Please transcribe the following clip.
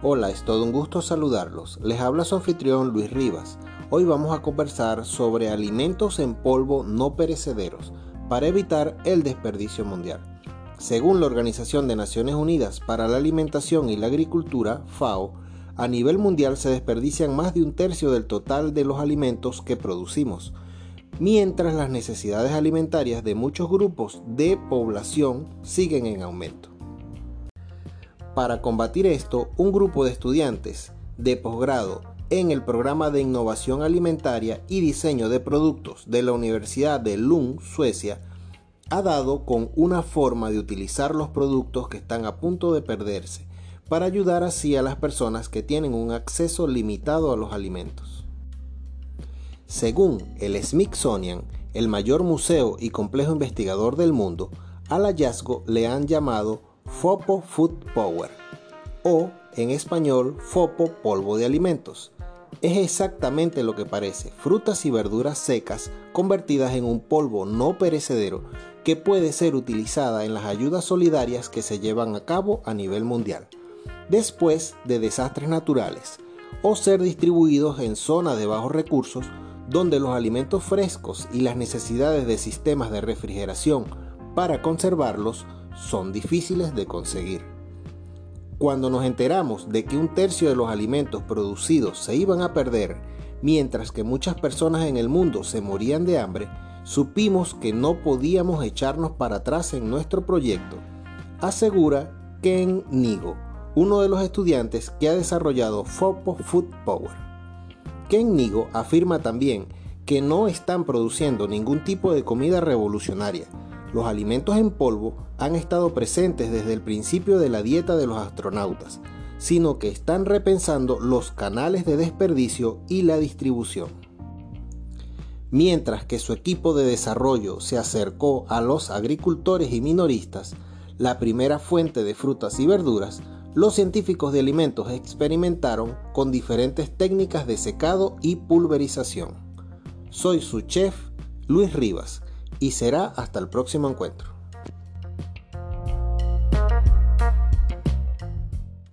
Hola, es todo un gusto saludarlos. Les habla su anfitrión Luis Rivas. Hoy vamos a conversar sobre alimentos en polvo no perecederos para evitar el desperdicio mundial. Según la Organización de Naciones Unidas para la Alimentación y la Agricultura, FAO, a nivel mundial se desperdician más de un tercio del total de los alimentos que producimos, mientras las necesidades alimentarias de muchos grupos de población siguen en aumento. Para combatir esto, un grupo de estudiantes de posgrado en el programa de innovación alimentaria y diseño de productos de la Universidad de Lund, Suecia, ha dado con una forma de utilizar los productos que están a punto de perderse para ayudar así a las personas que tienen un acceso limitado a los alimentos. Según el Smithsonian, el mayor museo y complejo investigador del mundo, al hallazgo le han llamado FOPO Food Power o en español FOPO polvo de alimentos. Es exactamente lo que parece, frutas y verduras secas convertidas en un polvo no perecedero que puede ser utilizada en las ayudas solidarias que se llevan a cabo a nivel mundial, después de desastres naturales, o ser distribuidos en zonas de bajos recursos donde los alimentos frescos y las necesidades de sistemas de refrigeración para conservarlos son difíciles de conseguir. Cuando nos enteramos de que un tercio de los alimentos producidos se iban a perder, mientras que muchas personas en el mundo se morían de hambre, supimos que no podíamos echarnos para atrás en nuestro proyecto, asegura Ken Nigo, uno de los estudiantes que ha desarrollado FOPO Food Power. Ken Nigo afirma también que no están produciendo ningún tipo de comida revolucionaria, los alimentos en polvo han estado presentes desde el principio de la dieta de los astronautas, sino que están repensando los canales de desperdicio y la distribución. Mientras que su equipo de desarrollo se acercó a los agricultores y minoristas, la primera fuente de frutas y verduras, los científicos de alimentos experimentaron con diferentes técnicas de secado y pulverización. Soy su chef, Luis Rivas y será hasta el próximo encuentro.